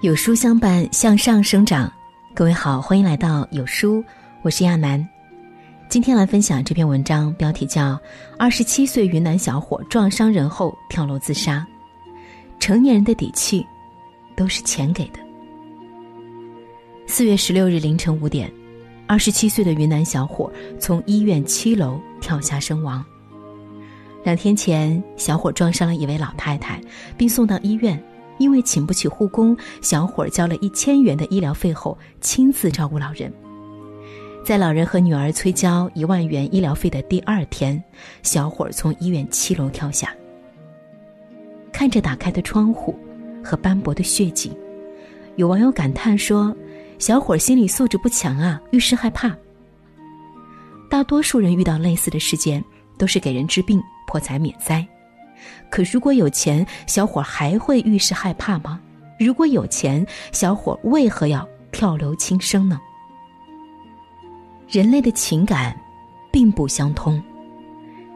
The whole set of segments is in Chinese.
有书相伴，向上生长。各位好，欢迎来到有书，我是亚楠。今天来分享这篇文章，标题叫《二十七岁云南小伙撞伤人后跳楼自杀》。成年人的底气，都是钱给的。四月十六日凌晨五点，二十七岁的云南小伙从医院七楼跳下身亡。两天前，小伙撞伤了一位老太太，并送到医院。因为请不起护工，小伙交了一千元的医疗费后，亲自照顾老人。在老人和女儿催交一万元医疗费的第二天，小伙从医院七楼跳下。看着打开的窗户和斑驳的血迹，有网友感叹说：“小伙心理素质不强啊，遇事害怕。”大多数人遇到类似的事件，都是给人治病，破财免灾。可如果有钱，小伙还会遇事害怕吗？如果有钱，小伙为何要跳楼轻生呢？人类的情感并不相通，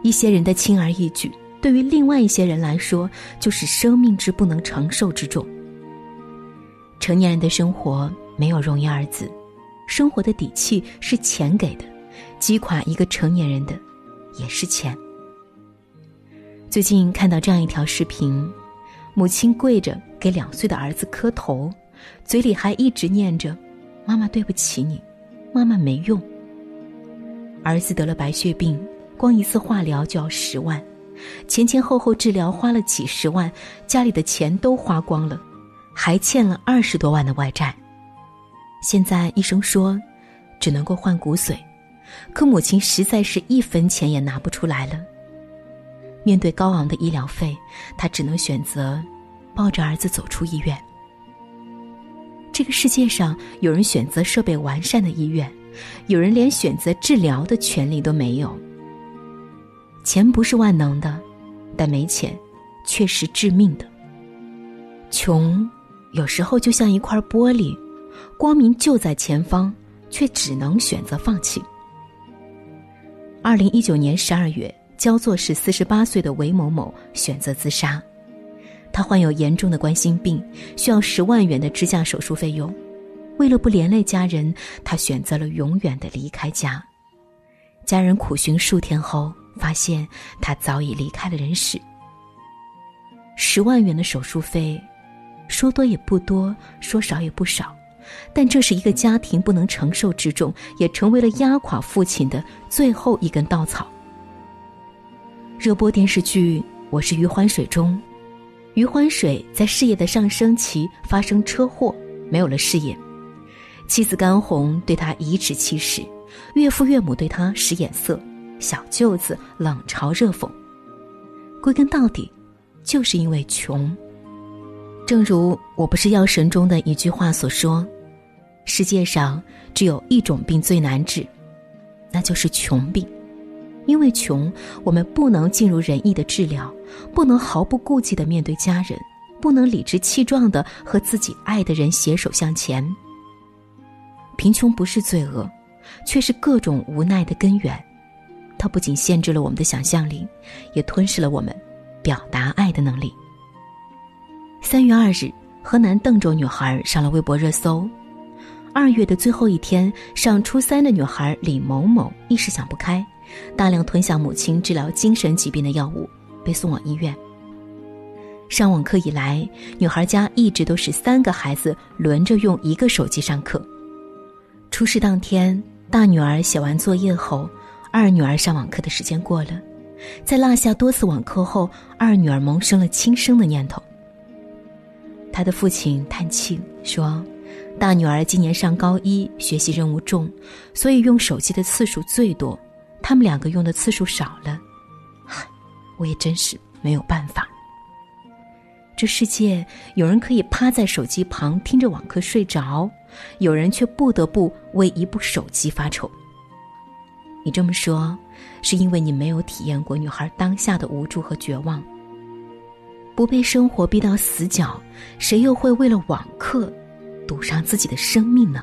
一些人的轻而易举，对于另外一些人来说，就是生命之不能承受之重。成年人的生活没有容易二字，生活的底气是钱给的，击垮一个成年人的，也是钱。最近看到这样一条视频，母亲跪着给两岁的儿子磕头，嘴里还一直念着：“妈妈对不起你，妈妈没用。”儿子得了白血病，光一次化疗就要十万，前前后后治疗花了几十万，家里的钱都花光了，还欠了二十多万的外债。现在医生说，只能够换骨髓，可母亲实在是一分钱也拿不出来了。面对高昂的医疗费，她只能选择抱着儿子走出医院。这个世界上，有人选择设备完善的医院，有人连选择治疗的权利都没有。钱不是万能的，但没钱却是致命的。穷有时候就像一块玻璃，光明就在前方，却只能选择放弃。二零一九年十二月。焦作市四十八岁的韦某某选择自杀，他患有严重的冠心病，需要十万元的支架手术费用。为了不连累家人，他选择了永远的离开家。家人苦寻数天后，发现他早已离开了人世。十万元的手术费，说多也不多，说少也不少，但这是一个家庭不能承受之重，也成为了压垮父亲的最后一根稻草。热播电视剧《我是余欢水》中，余欢水在事业的上升期发生车祸，没有了事业。妻子甘红对他颐指气使，岳父岳母对他使眼色，小舅子冷嘲热讽。归根到底，就是因为穷。正如《我不是药神》中的一句话所说：“世界上只有一种病最难治，那就是穷病。”因为穷，我们不能尽如人意的治疗，不能毫不顾忌的面对家人，不能理直气壮的和自己爱的人携手向前。贫穷不是罪恶，却是各种无奈的根源。它不仅限制了我们的想象力，也吞噬了我们表达爱的能力。三月二日，河南邓州女孩上了微博热搜。二月的最后一天，上初三的女孩李某某一时想不开。大量吞下母亲治疗精神疾病的药物，被送往医院。上网课以来，女孩家一直都是三个孩子轮着用一个手机上课。出事当天，大女儿写完作业后，二女儿上网课的时间过了，在落下多次网课后，二女儿萌生了轻生的念头。她的父亲叹气说：“大女儿今年上高一，学习任务重，所以用手机的次数最多。”他们两个用的次数少了，我也真是没有办法。这世界有人可以趴在手机旁听着网课睡着，有人却不得不为一部手机发愁。你这么说，是因为你没有体验过女孩当下的无助和绝望。不被生活逼到死角，谁又会为了网课赌上自己的生命呢？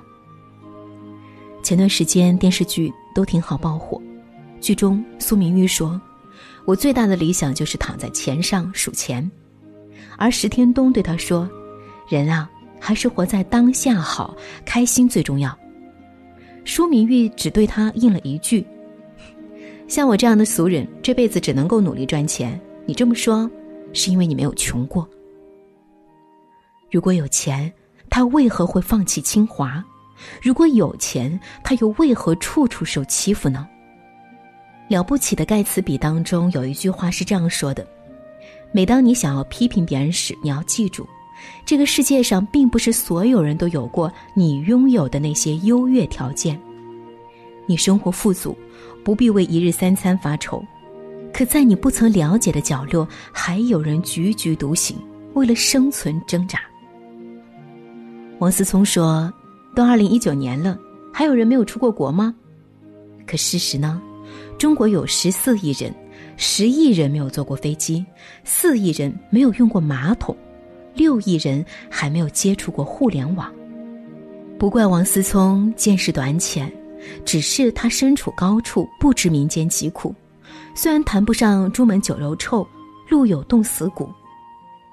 前段时间电视剧都挺好爆火。剧中，苏明玉说：“我最大的理想就是躺在钱上数钱。”而石天东对他说：“人啊，还是活在当下好，开心最重要。”舒明玉只对他应了一句：“像我这样的俗人，这辈子只能够努力赚钱。你这么说，是因为你没有穷过。如果有钱，他为何会放弃清华？如果有钱，他又为何处处受欺负呢？”了不起的盖茨比当中有一句话是这样说的：“每当你想要批评别人时，你要记住，这个世界上并不是所有人都有过你拥有的那些优越条件。你生活富足，不必为一日三餐发愁，可在你不曾了解的角落，还有人踽踽独行，为了生存挣扎。”王思聪说：“都二零一九年了，还有人没有出过国吗？可事实呢？”中国有十四亿人，十亿人没有坐过飞机，四亿人没有用过马桶，六亿人还没有接触过互联网。不怪王思聪见识短浅，只是他身处高处，不知民间疾苦。虽然谈不上朱门酒肉臭，路有冻死骨，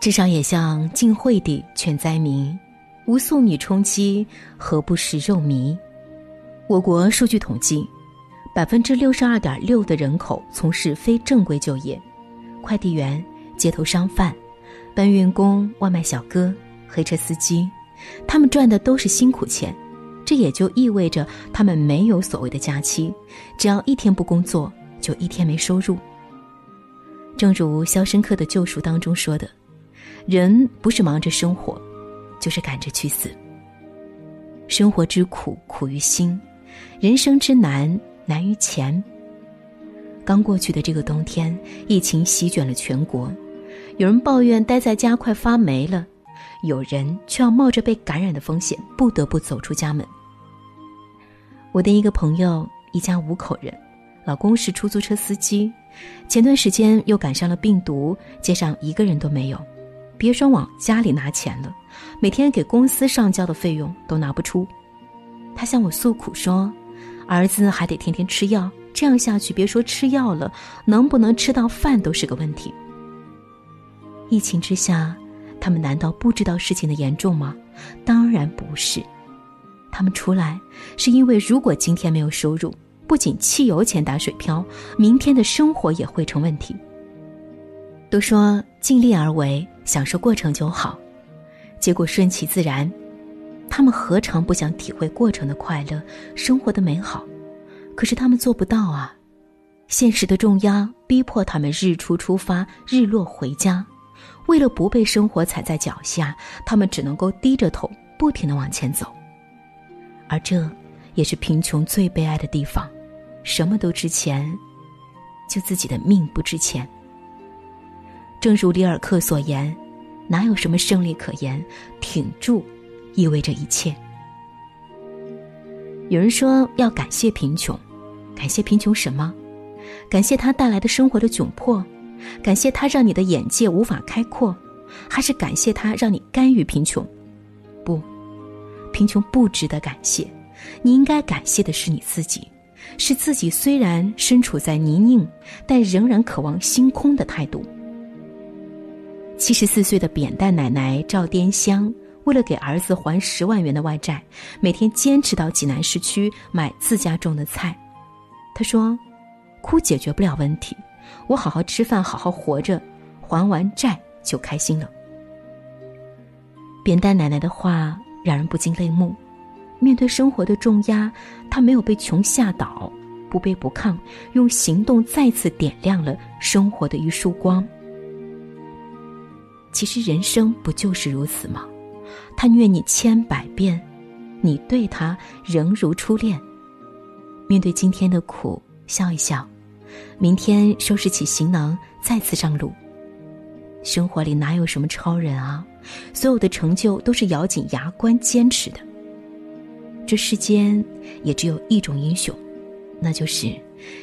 至少也像晋惠帝劝灾民：无粟米充饥，何不食肉糜？我国数据统计。百分之六十二点六的人口从事非正规就业，快递员、街头商贩、搬运工、外卖小哥、黑车司机，他们赚的都是辛苦钱，这也就意味着他们没有所谓的假期，只要一天不工作，就一天没收入。正如《肖申克的救赎》当中说的：“人不是忙着生活，就是赶着去死。生活之苦，苦于心；人生之难。”难于钱。刚过去的这个冬天，疫情席卷了全国，有人抱怨待在家快发霉了，有人却要冒着被感染的风险，不得不走出家门。我的一个朋友，一家五口人，老公是出租车司机，前段时间又赶上了病毒，街上一个人都没有，别说往家里拿钱了，每天给公司上交的费用都拿不出。他向我诉苦说。儿子还得天天吃药，这样下去，别说吃药了，能不能吃到饭都是个问题。疫情之下，他们难道不知道事情的严重吗？当然不是，他们出来是因为如果今天没有收入，不仅汽油钱打水漂，明天的生活也会成问题。都说尽力而为，享受过程就好，结果顺其自然。他们何尝不想体会过程的快乐，生活的美好？可是他们做不到啊！现实的重压逼迫他们日出出发，日落回家。为了不被生活踩在脚下，他们只能够低着头，不停的往前走。而这，也是贫穷最悲哀的地方：什么都值钱，就自己的命不值钱。正如里尔克所言：“哪有什么胜利可言？挺住！”意味着一切。有人说要感谢贫穷，感谢贫穷什么？感谢他带来的生活的窘迫，感谢他让你的眼界无法开阔，还是感谢他让你甘于贫穷？不，贫穷不值得感谢。你应该感谢的是你自己，是自己虽然身处在泥泞，但仍然渴望星空的态度。七十四岁的扁担奶奶赵滇香。为了给儿子还十万元的外债，每天坚持到济南市区买自家种的菜。她说：“哭解决不了问题，我好好吃饭，好好活着，还完债就开心了。”扁担奶奶的话让人不禁泪目。面对生活的重压，她没有被穷吓倒，不卑不亢，用行动再次点亮了生活的一束光。其实人生不就是如此吗？他虐你千百遍，你对他仍如初恋。面对今天的苦，笑一笑，明天收拾起行囊，再次上路。生活里哪有什么超人啊？所有的成就都是咬紧牙关坚持的。这世间也只有一种英雄，那就是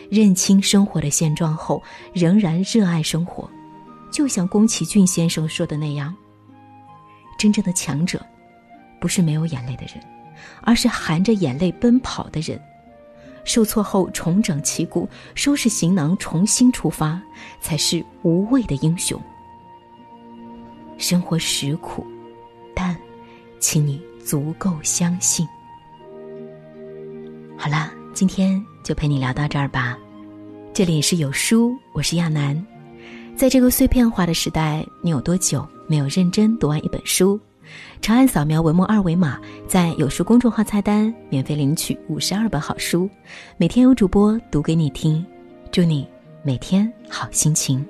认清生活的现状后仍然热爱生活。就像宫崎骏先生说的那样。真正的强者，不是没有眼泪的人，而是含着眼泪奔跑的人。受挫后重整旗鼓，收拾行囊，重新出发，才是无畏的英雄。生活实苦，但，请你足够相信。好啦，今天就陪你聊到这儿吧。这里是有书，我是亚楠。在这个碎片化的时代，你有多久没有认真读完一本书？长按扫描文末二维码，在有书公众号菜单免费领取五十二本好书，每天有主播读给你听。祝你每天好心情。